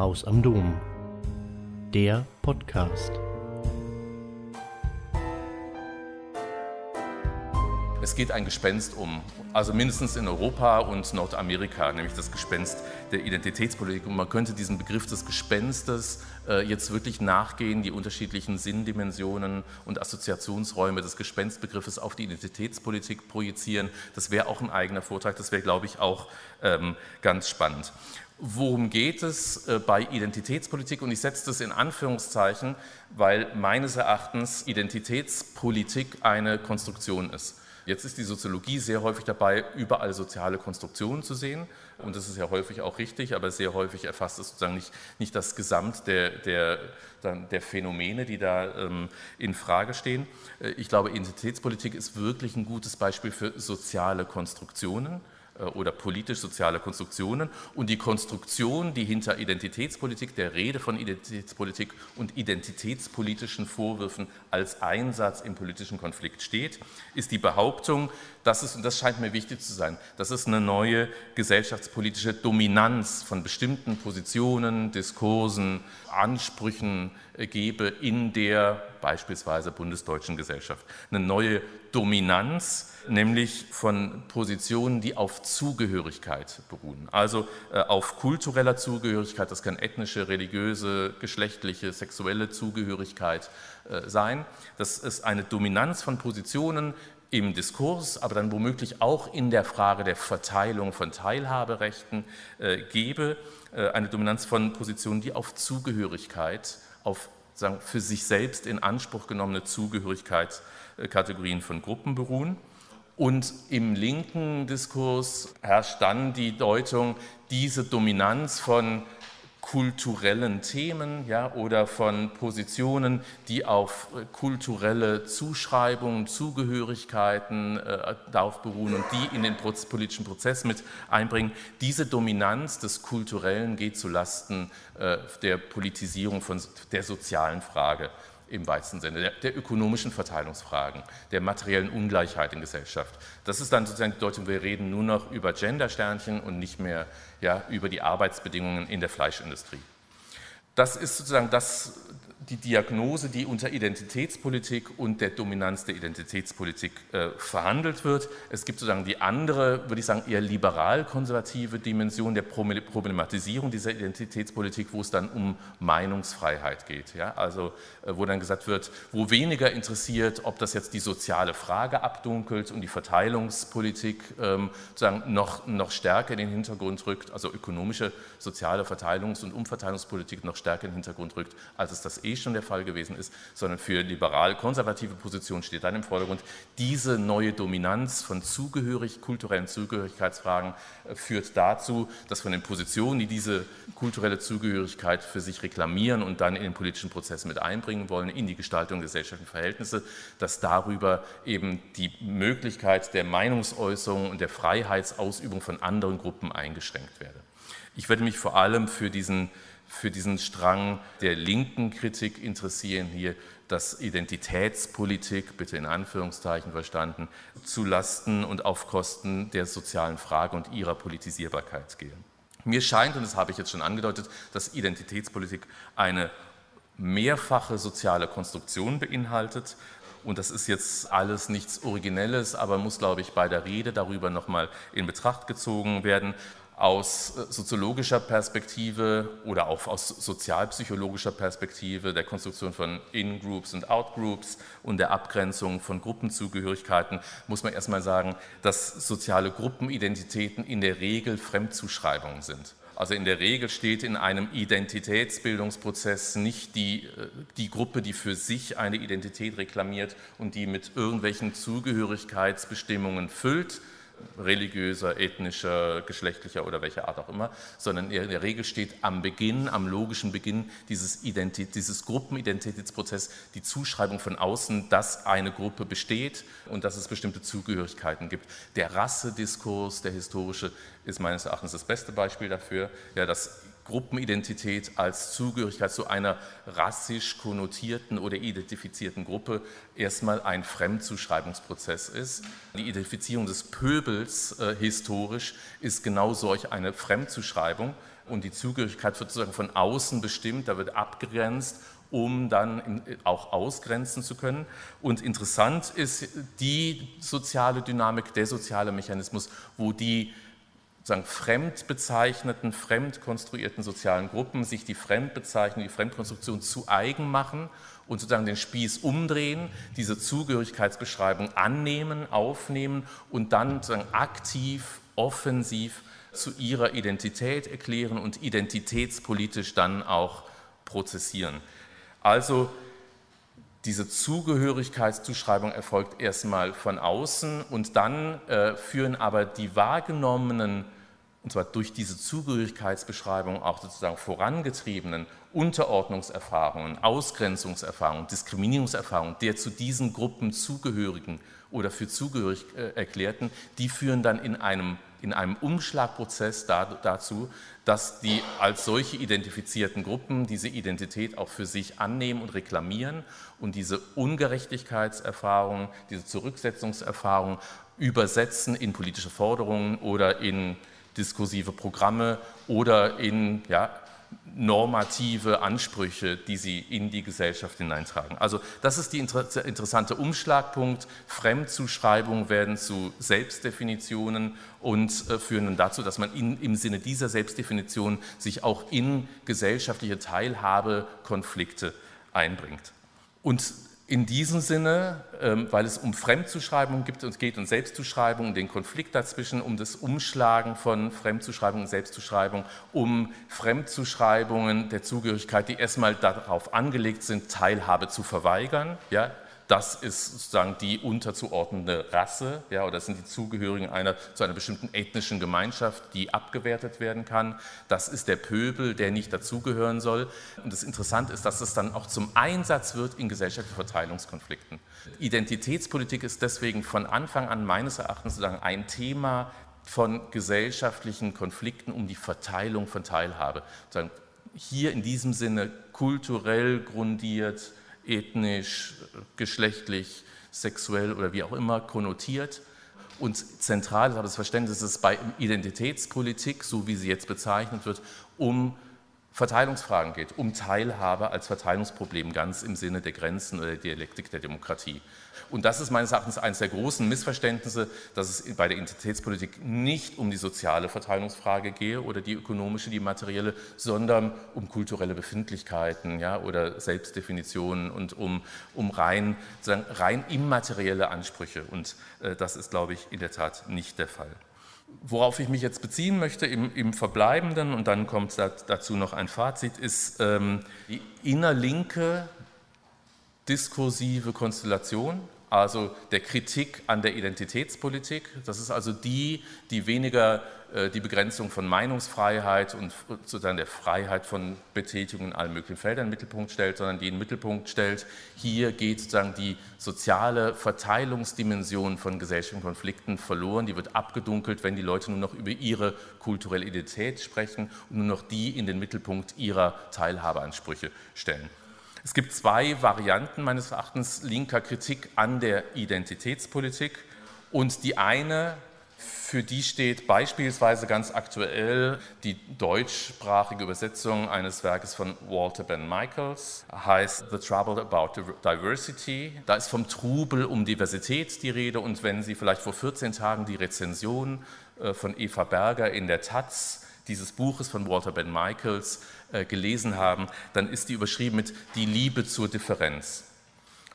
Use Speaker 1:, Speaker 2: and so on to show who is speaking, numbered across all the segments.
Speaker 1: Haus am Dom. Der Podcast.
Speaker 2: Es geht ein Gespenst um, also mindestens in Europa und Nordamerika, nämlich das Gespenst der Identitätspolitik. Und man könnte diesen Begriff des Gespenstes äh, jetzt wirklich nachgehen, die unterschiedlichen Sinndimensionen und Assoziationsräume des Gespenstbegriffes auf die Identitätspolitik projizieren. Das wäre auch ein eigener Vortrag, das wäre, glaube ich, auch ähm, ganz spannend. Worum geht es äh, bei Identitätspolitik? Und ich setze das in Anführungszeichen, weil meines Erachtens Identitätspolitik eine Konstruktion ist. Jetzt ist die Soziologie sehr häufig dabei, überall soziale Konstruktionen zu sehen. Und das ist ja häufig auch richtig, aber sehr häufig erfasst es sozusagen nicht, nicht das Gesamt der, der, der Phänomene, die da ähm, in Frage stehen. Äh, ich glaube, Identitätspolitik ist wirklich ein gutes Beispiel für soziale Konstruktionen. Äh, oder politisch-soziale Konstruktionen und die Konstruktion, die hinter Identitätspolitik, der Rede von Identitätspolitik und identitätspolitischen Vorwürfen als Einsatz im politischen Konflikt steht, ist die Behauptung, dass es, und das scheint mir wichtig zu sein, dass es eine neue gesellschaftspolitische Dominanz von bestimmten Positionen, Diskursen, Ansprüchen gebe in der beispielsweise bundesdeutschen Gesellschaft. Eine neue Dominanz, nämlich von Positionen, die auf Zugehörigkeit beruhen. Also äh, auf kultureller Zugehörigkeit, das kann ethnische, religiöse, geschlechtliche, sexuelle Zugehörigkeit äh, sein. Das ist eine Dominanz von Positionen im Diskurs, aber dann womöglich auch in der Frage der Verteilung von Teilhaberechten äh, gebe, eine Dominanz von Positionen, die auf Zugehörigkeit, auf sagen, für sich selbst in Anspruch genommene Zugehörigkeitskategorien von Gruppen beruhen. Und im linken Diskurs herrscht dann die Deutung, diese Dominanz von kulturellen Themen ja, oder von Positionen, die auf äh, kulturelle Zuschreibungen, Zugehörigkeiten äh, darauf beruhen und die in den politischen Prozess mit einbringen. Diese Dominanz des Kulturellen geht zulasten äh, der Politisierung von der sozialen Frage im weitesten Sinne, der, der, ökonomischen Verteilungsfragen, der materiellen Ungleichheit in Gesellschaft. Das ist dann sozusagen die Deutung, wir reden nur noch über Gendersternchen und nicht mehr ja, über die Arbeitsbedingungen in der Fleischindustrie. Das ist sozusagen das, die Diagnose, die unter Identitätspolitik und der Dominanz der Identitätspolitik äh, verhandelt wird. Es gibt sozusagen die andere, würde ich sagen, eher liberal-konservative Dimension der Problematisierung dieser Identitätspolitik, wo es dann um Meinungsfreiheit geht. Ja? Also äh, wo dann gesagt wird, wo weniger interessiert, ob das jetzt die soziale Frage abdunkelt und die Verteilungspolitik ähm, sozusagen noch, noch stärker in den Hintergrund rückt, also ökonomische, soziale Verteilungs- und Umverteilungspolitik noch stärker in den Hintergrund rückt, als es das eh schon der Fall gewesen ist, sondern für liberal-konservative Positionen steht dann im Vordergrund. Diese neue Dominanz von Zugehörig, kulturellen Zugehörigkeitsfragen äh, führt dazu, dass von den Positionen, die diese kulturelle Zugehörigkeit für sich reklamieren und dann in den politischen Prozess mit einbringen wollen, in die Gestaltung der gesellschaftlichen Verhältnisse, dass darüber eben die Möglichkeit der Meinungsäußerung und der Freiheitsausübung von anderen Gruppen eingeschränkt werde. Ich werde mich vor allem für diesen für diesen Strang der linken Kritik interessieren, hier dass Identitätspolitik, bitte in Anführungszeichen verstanden, zu Lasten und auf Kosten der sozialen Frage und ihrer Politisierbarkeit gehen. Mir scheint, und das habe ich jetzt schon angedeutet, dass Identitätspolitik eine mehrfache soziale Konstruktion beinhaltet. Und das ist jetzt alles nichts Originelles, aber muss, glaube ich, bei der Rede darüber nochmal in Betracht gezogen werden aus äh, soziologischer Perspektive oder auch aus sozialpsychologischer Perspektive der Konstruktion von In-Groups und Out-Groups und der Abgrenzung von Gruppenzugehörigkeiten muss man erstmal sagen, dass soziale Gruppenidentitäten in der Regel Fremdzuschreibungen sind. Also in der Regel steht in einem Identitätsbildungsprozess nicht die, äh, die Gruppe, die für sich eine Identität reklamiert und die mit irgendwelchen Zugehörigkeitsbestimmungen füllt, religiöser, ethnischer, geschlechtlicher oder welcher Art auch immer, sondern in der Regel steht am Beginn, am logischen Beginn dieses, Identität, dieses Gruppenidentitätsprozess die Zuschreibung von außen, dass eine Gruppe besteht und dass es bestimmte Zugehörigkeiten gibt. Der Rassediskurs, der historische, ist meines Erachtens das beste Beispiel dafür, ja, dass Gruppenidentität als Zugehörigkeit zu einer rassisch konnotierten oder identifizierten Gruppe erstmal ein Fremdzuschreibungsprozess ist. Die Identifizierung des Pöbels äh, historisch ist genau solch eine Fremdzuschreibung und die Zugehörigkeit wird sozusagen von außen bestimmt, da wird abgegrenzt um dann auch ausgrenzen zu können. Und interessant ist die soziale Dynamik, der soziale Mechanismus, wo die sozusagen fremd bezeichneten, fremd konstruierten sozialen Gruppen sich die Fremdbezeichnung, die Fremdkonstruktion zu eigen machen und sozusagen den Spieß umdrehen, diese Zugehörigkeitsbeschreibung annehmen, aufnehmen und dann sozusagen aktiv, offensiv zu ihrer Identität erklären und identitätspolitisch dann auch prozessieren. Also diese Zugehörigkeitszuschreibung erfolgt erstmal von außen und dann äh, führen aber die wahrgenommenen, und zwar durch diese Zugehörigkeitsbeschreibung auch sozusagen vorangetriebenen Unterordnungserfahrungen, Ausgrenzungserfahrungen, Diskriminierungserfahrungen der zu diesen Gruppen zugehörigen oder für zugehörig äh, erklärten, die führen dann in einem, in einem Umschlagprozess da, dazu, dass die als solche identifizierten Gruppen diese Identität auch für sich annehmen und reklamieren und diese Ungerechtigkeitserfahrungen, diese Zurücksetzungserfahrungen übersetzen in politische Forderungen oder in diskursive Programme oder in ja, normative Ansprüche, die sie in die Gesellschaft hineintragen. Also das ist der interessante Umschlagpunkt. Fremdzuschreibungen werden zu Selbstdefinitionen und äh, führen dann dazu, dass man in, im Sinne dieser Selbstdefinition sich auch in gesellschaftliche Teilhabekonflikte einbringt. Und in diesem Sinne, ähm, weil es um Fremdzuschreibung gibt und geht und Selbstzuschreibung, den Konflikt dazwischen, um das Umschlagen von Fremdzuschreibung und Selbstzuschreibung, um Fremdzuschreibungen der Zugehörigkeit, die erstmal darauf angelegt sind, Teilhabe zu verweigern, ja, das ist sozusagen die unterzuordnende Rasse, ja, oder das sind die Zugehörigen einer, zu einer bestimmten ethnischen Gemeinschaft, die abgewertet werden kann. Das ist der Pöbel, der nicht dazugehören soll. Und das Interessante ist, dass es dann auch zum Einsatz wird in gesellschaftlichen Verteilungskonflikten. Identitätspolitik ist deswegen von Anfang an meines Erachtens sozusagen ein Thema von gesellschaftlichen Konflikten um die Verteilung von Teilhabe. Hier in diesem Sinne kulturell grundiert, ethnisch, geschlechtlich, sexuell oder wie auch immer konnotiert. Und zentral ist aber das Verständnis, es bei Identitätspolitik, so wie sie jetzt bezeichnet wird, um Verteilungsfragen geht, um Teilhabe als Verteilungsproblem, ganz im Sinne der Grenzen oder der Dialektik der Demokratie. Und das ist meines Erachtens eines der großen Missverständnisse, dass es bei der Identitätspolitik nicht um die soziale Verteilungsfrage gehe oder die ökonomische, die materielle, sondern um kulturelle Befindlichkeiten ja, oder Selbstdefinitionen und um, um rein, rein immaterielle Ansprüche. Und äh, das ist, glaube ich, in der Tat nicht der Fall. Worauf ich mich jetzt beziehen möchte im, im Verbleibenden, und dann kommt dazu noch ein Fazit, ist ähm, die innerlinke diskursive Konstellation, also der Kritik an der Identitätspolitik. Das ist also die, die weniger die Begrenzung von Meinungsfreiheit und sozusagen der Freiheit von Betätigung in allen möglichen Feldern im Mittelpunkt stellt, sondern die in den Mittelpunkt stellt, hier geht sozusagen die soziale Verteilungsdimension von gesellschaftlichen Konflikten verloren, die wird abgedunkelt, wenn die Leute nur noch über ihre kulturelle Identität sprechen und nur noch die in den Mittelpunkt ihrer Teilhabeansprüche stellen. Es gibt zwei Varianten meines Erachtens linker Kritik an der Identitätspolitik. Und die eine für die steht beispielsweise ganz aktuell die deutschsprachige Übersetzung eines Werkes von Walter Ben Michaels, heißt The Trouble About Diversity. Da ist vom Trubel um Diversität die Rede und wenn Sie vielleicht vor 14 Tagen die Rezension äh, von Eva Berger in der Taz dieses Buches von Walter Ben Michaels äh, gelesen haben, dann ist die überschrieben mit Die Liebe zur Differenz.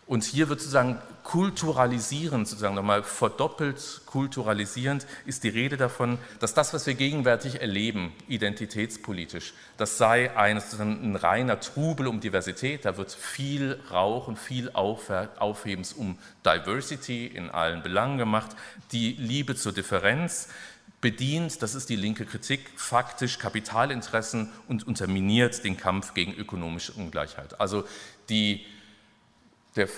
Speaker 2: Und hier wird sozusagen kulturalisierend, sozusagen nochmal verdoppelt kulturalisierend, ist die Rede davon, dass das, was wir gegenwärtig erleben, identitätspolitisch, das sei ein, ein reiner Trubel um Diversität. Da wird viel Rauch und viel Aufhebens um Diversity in allen Belangen gemacht. Die Liebe zur Differenz bedient, das ist die linke Kritik, faktisch Kapitalinteressen und unterminiert den Kampf gegen ökonomische Ungleichheit. Also die der,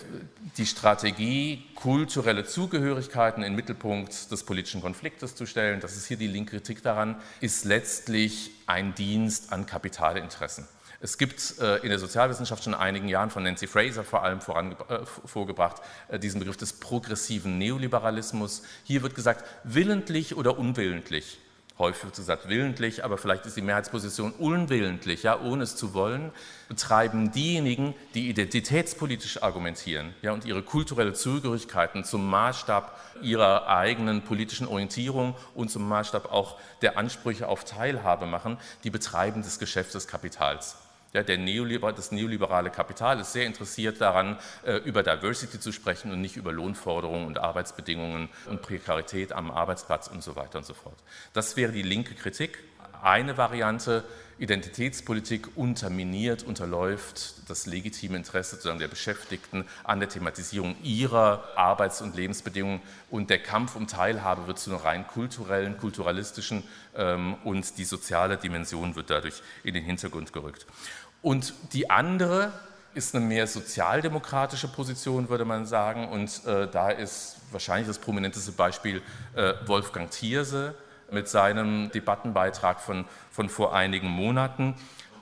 Speaker 2: die Strategie, kulturelle Zugehörigkeiten in den Mittelpunkt des politischen Konfliktes zu stellen, das ist hier die linke Kritik daran, ist letztlich ein Dienst an Kapitalinteressen. Es gibt äh, in der Sozialwissenschaft schon in einigen Jahren von Nancy Fraser vor allem äh, vorgebracht äh, diesen Begriff des progressiven Neoliberalismus. Hier wird gesagt, willentlich oder unwillentlich häufig wird gesagt willentlich, aber vielleicht ist die Mehrheitsposition unwillentlich, ja, ohne es zu wollen, betreiben diejenigen, die identitätspolitisch argumentieren ja, und ihre kulturelle Zugehörigkeiten zum Maßstab ihrer eigenen politischen Orientierung und zum Maßstab auch der Ansprüche auf Teilhabe machen, die betreiben das Geschäft des Kapitals. Ja, der Neoliber das neoliberale Kapital ist sehr interessiert daran, äh, über Diversity zu sprechen und nicht über Lohnforderungen und Arbeitsbedingungen und Prekarität am Arbeitsplatz und so weiter und so fort. Das wäre die linke Kritik. Eine Variante, Identitätspolitik unterminiert, unterläuft das legitime Interesse der Beschäftigten an der Thematisierung ihrer Arbeits- und Lebensbedingungen und der Kampf um Teilhabe wird zu einer rein kulturellen, kulturalistischen ähm, und die soziale Dimension wird dadurch in den Hintergrund gerückt. Und die andere ist eine mehr sozialdemokratische Position, würde man sagen. Und äh, da ist wahrscheinlich das prominenteste Beispiel äh, Wolfgang Thierse mit seinem Debattenbeitrag von, von vor einigen Monaten,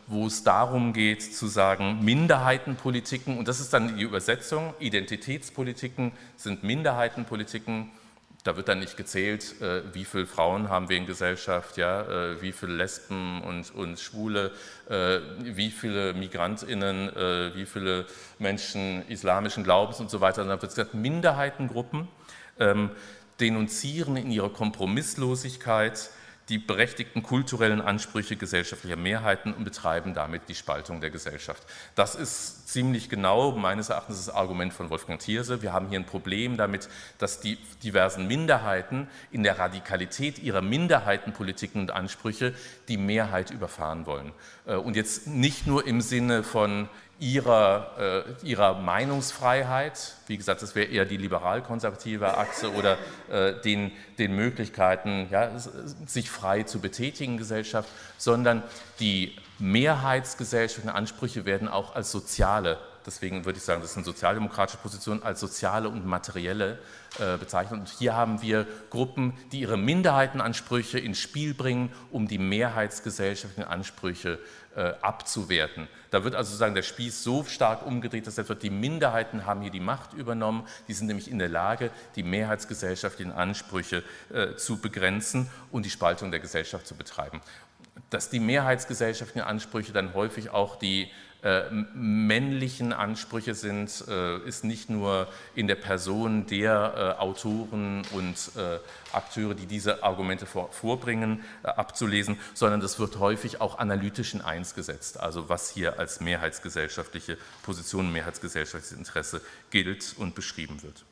Speaker 2: wo es darum geht zu sagen, Minderheitenpolitiken, und das ist dann die Übersetzung, Identitätspolitiken sind Minderheitenpolitiken, da wird dann nicht gezählt, äh, wie viele Frauen haben wir in Gesellschaft, ja, äh, wie viele Lesben und, und Schwule, äh, wie viele Migrantinnen, wie viele Menschen islamischen Glaubens und so weiter. Dann wird gesagt, Minderheitengruppen ähm, denunzieren in ihrer Kompromisslosigkeit die berechtigten kulturellen Ansprüche gesellschaftlicher Mehrheiten und betreiben damit die Spaltung der Gesellschaft. Das ist ziemlich genau meines Erachtens das Argument von Wolfgang Thierse. Wir haben hier ein Problem damit, dass die diversen Minderheiten in der Radikalität ihrer Minderheitenpolitiken und Ansprüche die Mehrheit überfahren wollen. Äh, und jetzt nicht nur im Sinne von ihrer, äh, ihrer Meinungsfreiheit, wie gesagt, das wäre eher die liberal-konservative Achse oder äh, den, den Möglichkeiten, ja, sich frei zu betätigen Gesellschaft, sondern die mehrheitsgesellschaftlichen Ansprüche werden auch als soziale, deswegen würde ich sagen, das ist eine sozialdemokratische Position, als soziale und materielle äh, bezeichnet. Und hier haben wir Gruppen, die ihre Minderheitenansprüche ins Spiel bringen, um die mehrheitsgesellschaftlichen Ansprüche äh, abzuwerten. Da wird also sozusagen der Spieß so stark umgedreht, dass etwa die Minderheiten haben hier die Macht übernommen. Die sind nämlich in der Lage, die mehrheitsgesellschaftlichen Ansprüche äh, zu begrenzen und die Spaltung der Gesellschaft zu betreiben. Dass die mehrheitsgesellschaftlichen Ansprüche dann häufig auch die äh, männlichen Ansprüche sind, äh, ist nicht nur in der Person der äh, Autoren und Akteure, die diese Argumente vorbringen, abzulesen, sondern das wird häufig auch analytisch in eins gesetzt, also was hier als mehrheitsgesellschaftliche Position, mehrheitsgesellschaftliches Interesse gilt und beschrieben wird.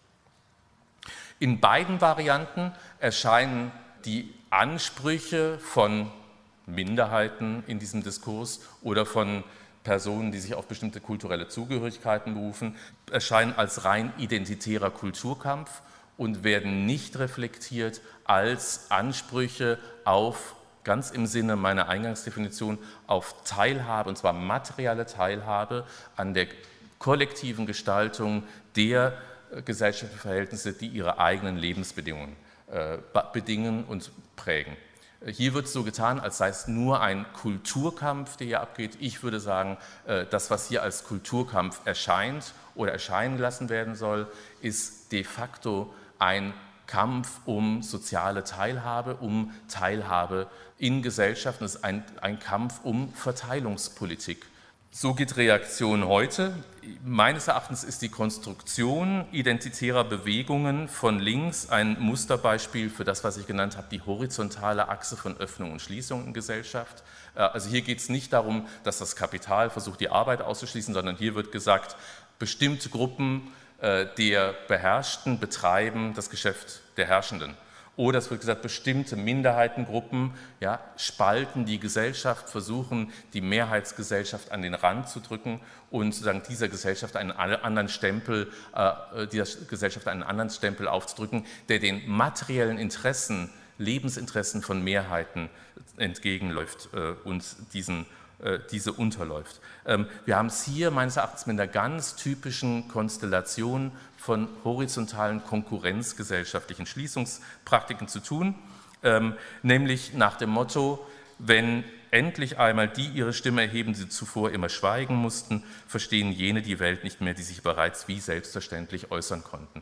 Speaker 2: In beiden Varianten erscheinen die Ansprüche von Minderheiten in diesem Diskurs oder von Personen, die sich auf bestimmte kulturelle Zugehörigkeiten berufen, erscheinen als rein identitärer Kulturkampf und werden nicht reflektiert als Ansprüche auf, ganz im Sinne meiner Eingangsdefinition, auf Teilhabe, und zwar materielle Teilhabe an der kollektiven Gestaltung der äh, gesellschaftlichen Verhältnisse, die ihre eigenen Lebensbedingungen äh, bedingen und prägen. Hier wird so getan, als sei es nur ein Kulturkampf, der hier abgeht. Ich würde sagen, äh, das, was hier als Kulturkampf erscheint oder erscheinen gelassen werden soll, ist de facto ein Kampf um soziale Teilhabe, um Teilhabe in Gesellschaften. Es ist ein, ein Kampf um Verteilungspolitik. So geht Reaktion heute. Meines Erachtens ist die Konstruktion identitärer Bewegungen von links ein Musterbeispiel für das, was ich genannt habe, die horizontale Achse von Öffnung und Schließung in Gesellschaft. Äh, also hier geht es nicht darum, dass das Kapital versucht, die Arbeit auszuschließen, sondern hier wird gesagt, bestimmte Gruppen äh, der Beherrschten betreiben das Geschäft der Herrschenden. Oder es wird gesagt, bestimmte Minderheitengruppen ja, spalten die Gesellschaft, versuchen die Mehrheitsgesellschaft an den Rand zu drücken und sozusagen dieser Gesellschaft einen anderen Stempel, äh, dieser Gesellschaft einen anderen Stempel aufzudrücken, der den materiellen Interessen, Lebensinteressen von Mehrheiten entgegenläuft äh, und diesen äh, diese unterläuft. Ähm, wir haben es hier meines Erachtens mit einer ganz typischen Konstellation von horizontalen konkurrenzgesellschaftlichen Schließungspraktiken zu tun, ähm, nämlich nach dem Motto, wenn endlich einmal die ihre Stimme erheben, die zuvor immer schweigen mussten, verstehen jene die Welt nicht mehr, die sich bereits wie selbstverständlich äußern konnten.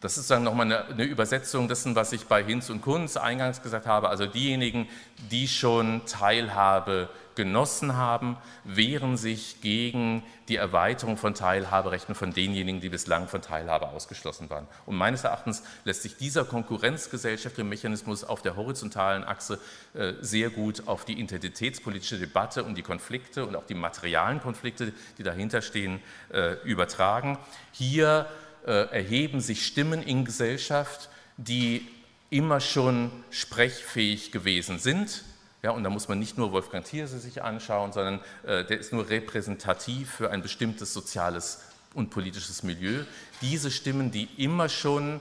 Speaker 2: Das ist dann nochmal eine, eine Übersetzung dessen, was ich bei Hinz und Kunz eingangs gesagt habe. Also diejenigen, die schon Teilhabe genossen haben, wehren sich gegen die Erweiterung von Teilhaberechten von denjenigen, die bislang von Teilhabe ausgeschlossen waren. Und meines Erachtens lässt sich dieser konkurrenzgesellschaftliche Mechanismus auf der horizontalen Achse äh, sehr gut auf die identitätspolitische Debatte und die Konflikte und auch die materialen Konflikte, die dahinter stehen, äh, übertragen. Hier äh, erheben sich Stimmen in Gesellschaft, die immer schon sprechfähig gewesen sind. Ja, und da muss man nicht nur Wolfgang Thierse sich anschauen, sondern äh, der ist nur repräsentativ für ein bestimmtes soziales und politisches Milieu. Diese Stimmen, die immer schon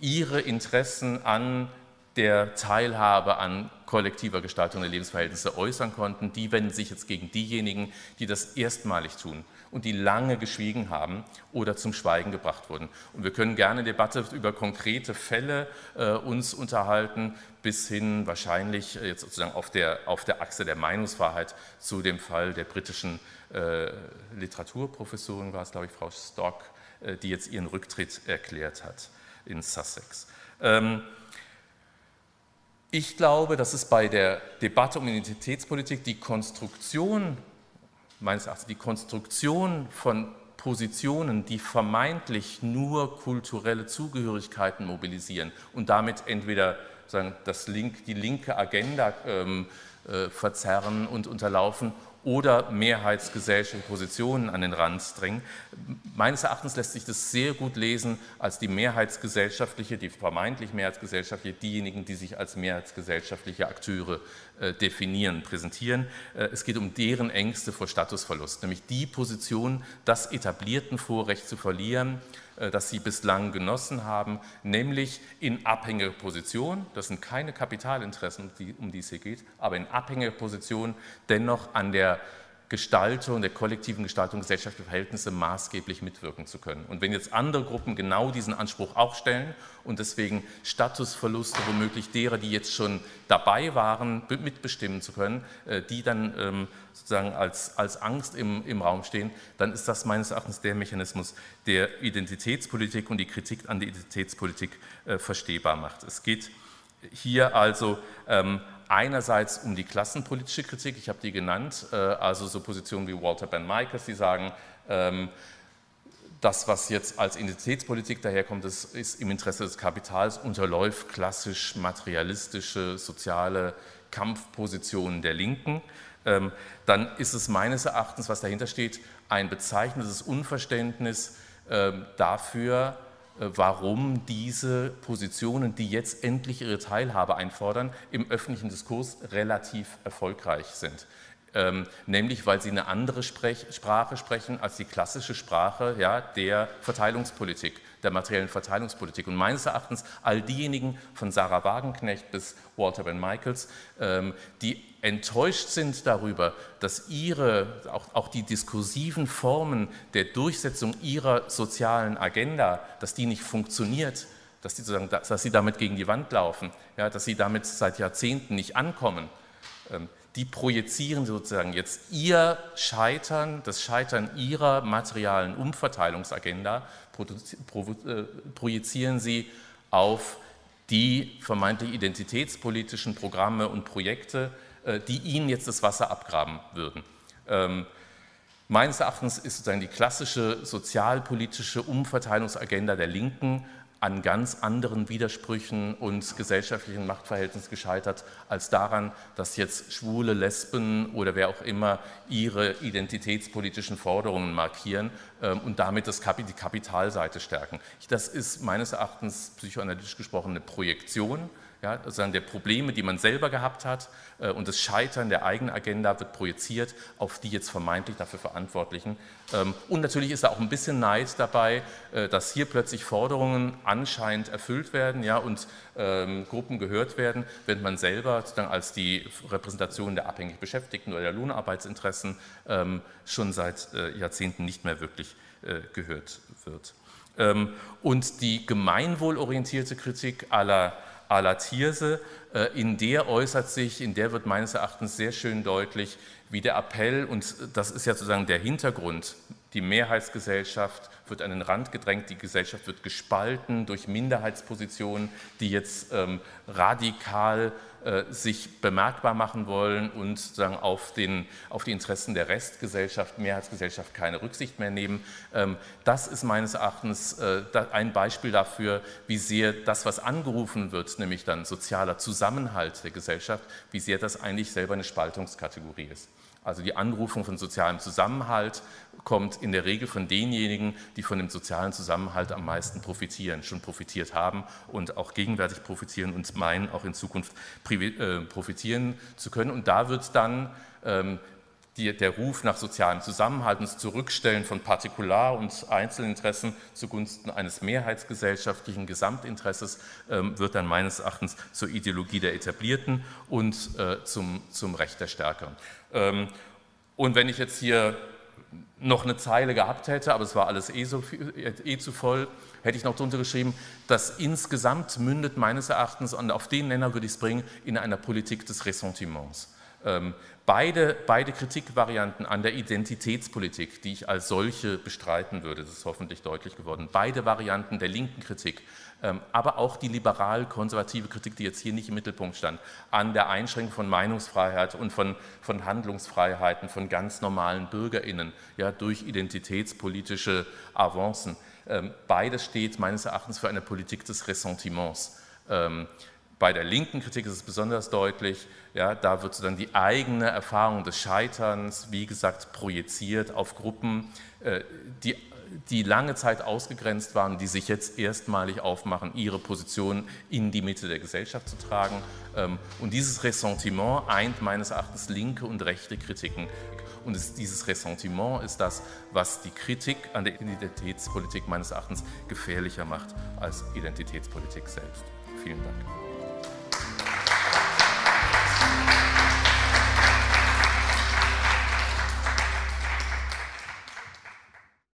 Speaker 2: ihre Interessen an der Teilhabe an kollektiver Gestaltung der Lebensverhältnisse äußern konnten, die wenden sich jetzt gegen diejenigen, die das erstmalig tun und die lange geschwiegen haben oder zum Schweigen gebracht wurden. Und wir können gerne Debatte über konkrete Fälle äh, uns unterhalten, bis hin wahrscheinlich äh, jetzt sozusagen auf der, auf der Achse der Meinungsfreiheit zu dem Fall der britischen äh, Literaturprofessorin, war es glaube ich, Frau Stock, äh, die jetzt ihren Rücktritt erklärt hat in Sussex. Ähm, ich glaube, dass es bei der Debatte um Identitätspolitik die Konstruktion meines Erachtens die Konstruktion von Positionen, die vermeintlich nur kulturelle Zugehörigkeiten mobilisieren und damit entweder sagen, das Link, die linke Agenda ähm, äh, verzerren und unterlaufen oder mehrheitsgesellschaftliche Positionen an den Rand drängen. Meines Erachtens lässt sich das sehr gut lesen als die mehrheitsgesellschaftliche, die vermeintlich mehrheitsgesellschaftliche, diejenigen, die sich als mehrheitsgesellschaftliche Akteure äh, definieren, präsentieren. Äh, es geht um deren Ängste vor Statusverlust, nämlich die Position, das etablierten Vorrecht zu verlieren, das sie bislang genossen haben, nämlich in abhängiger Position, das sind keine Kapitalinteressen, um die es hier geht, aber in abhängiger Position dennoch an der Gestaltung, der kollektiven Gestaltung gesellschaftlicher Verhältnisse maßgeblich mitwirken zu können. Und wenn jetzt andere Gruppen genau diesen Anspruch auch stellen und deswegen Statusverluste womöglich derer, die jetzt schon dabei waren, mitbestimmen zu können, äh, die dann ähm, sozusagen als, als Angst im, im Raum stehen, dann ist das meines Erachtens der Mechanismus, der Identitätspolitik und die Kritik an die Identitätspolitik äh, verstehbar macht. Es geht hier also ähm, einerseits um die klassenpolitische Kritik, ich habe die genannt, äh, also so Positionen wie Walter Ben Michaels, die sagen, ähm, das, was jetzt als Identitätspolitik daherkommt, das ist im Interesse des Kapitals, unterläuft klassisch materialistische, soziale Kampfpositionen der Linken. Ähm, dann ist es meines Erachtens, was dahinter steht, ein bezeichnendes Unverständnis ähm, dafür, warum diese Positionen, die jetzt endlich ihre Teilhabe einfordern, im öffentlichen Diskurs relativ erfolgreich sind. Ähm, nämlich weil sie eine andere Sprech Sprache sprechen als die klassische Sprache ja, der Verteilungspolitik, der materiellen Verteilungspolitik. Und meines Erachtens all diejenigen von Sarah Wagenknecht bis Walter Ben Michaels, ähm, die enttäuscht sind darüber, dass ihre, auch, auch, die diskursiven Formen der Durchsetzung ihrer sozialen Agenda, dass die nicht funktioniert, dass, die sozusagen, dass sie damit gegen die Wand laufen, ja, dass sie damit seit Jahrzehnten nicht ankommen. Die projizieren sozusagen jetzt ihr Scheitern, das Scheitern ihrer materialen Umverteilungsagenda, äh, projizieren sie auf die vermeintlich identitätspolitischen Programme und Projekte, äh, die ihnen jetzt das Wasser abgraben würden. Ähm, meines Erachtens ist sozusagen die klassische sozialpolitische Umverteilungsagenda der Linken an ganz anderen Widersprüchen und gesellschaftlichen Machtverhältnissen gescheitert, als daran, dass jetzt schwule Lesben oder wer auch immer ihre identitätspolitischen Forderungen markieren ähm, und damit das Kap die Kapitalseite stärken. Das ist meines Erachtens psychoanalytisch gesprochen eine Projektion ja, sozusagen der Probleme, die man selber gehabt hat äh, und das Scheitern der eigenen Agenda wird projiziert auf die jetzt vermeintlich dafür Verantwortlichen. Ähm, und natürlich ist da auch ein bisschen Neid dabei, äh, dass hier plötzlich Forderungen anscheinend erfüllt werden ja, und ähm, Gruppen gehört werden, während man selber sozusagen als die Repräsentation der abhängig Beschäftigten oder der Lohnarbeitsinteressen ähm, schon seit äh, Jahrzehnten nicht mehr wirklich gehört wird. Und die gemeinwohlorientierte Kritik aller aller Thierse, äh, in der äußert sich, in der wird meines Erachtens sehr schön deutlich, wie der Appell, und das ist ja sozusagen der Hintergrund, die Mehrheitsgesellschaft wird an den Rand gedrängt, die Gesellschaft wird gespalten durch Minderheitspositionen, die jetzt ähm, radikal äh, sich bemerkbar machen wollen und sagen, auf, den, auf die Interessen der Restgesellschaft, Mehrheitsgesellschaft keine Rücksicht mehr nehmen. Ähm, das ist meines Erachtens äh, ein Beispiel dafür, wie sehr das, was angerufen wird, nämlich dann sozialer Zusammenhalt der Gesellschaft, wie sehr das eigentlich selber eine Spaltungskategorie ist. Also die Anrufung von sozialem Zusammenhalt kommt in der Regel von denjenigen, die von dem sozialen Zusammenhalt am meisten profitieren, schon profitiert haben und auch gegenwärtig profitieren und meinen, auch in Zukunft äh, profitieren zu können. Und da wird dann ähm, die, der Ruf nach sozialem Zusammenhalt und das Zurückstellen von Partikular- und Einzelinteressen zugunsten eines mehrheitsgesellschaftlichen Gesamtinteresses ähm, wird dann meines Erachtens zur Ideologie der Etablierten und äh, zum, zum Recht der Stärkeren. Ähm, und wenn ich jetzt hier noch eine Zeile gehabt hätte, aber es war alles eh, so viel, eh zu voll, hätte ich noch drunter geschrieben, dass insgesamt mündet meines Erachtens, und auf den Nenner würde ich es bringen, in einer Politik des Ressentiments. Ähm, beide, beide Kritikvarianten an der Identitätspolitik, die ich als solche bestreiten würde, das ist hoffentlich deutlich geworden, beide Varianten der linken Kritik, ähm, aber auch die liberal-konservative Kritik, die jetzt hier nicht im Mittelpunkt stand, an der Einschränkung von Meinungsfreiheit und von, von Handlungsfreiheiten von ganz normalen BürgerInnen ja, durch identitätspolitische Avancen. Ähm, beides steht meines Erachtens für eine Politik des Ressentiments. Bei der linken Kritik ist es besonders deutlich, ja, da wird dann die eigene Erfahrung des Scheiterns, wie gesagt, projiziert auf Gruppen, äh, die, die lange Zeit ausgegrenzt waren, die sich jetzt erstmalig aufmachen, ihre Position in die Mitte der Gesellschaft zu tragen. Ähm, und dieses Ressentiment eint meines Erachtens linke und rechte Kritiken. Und es, dieses Ressentiment ist das, was die Kritik an der Identitätspolitik meines Erachtens gefährlicher macht als Identitätspolitik selbst. Vielen Dank.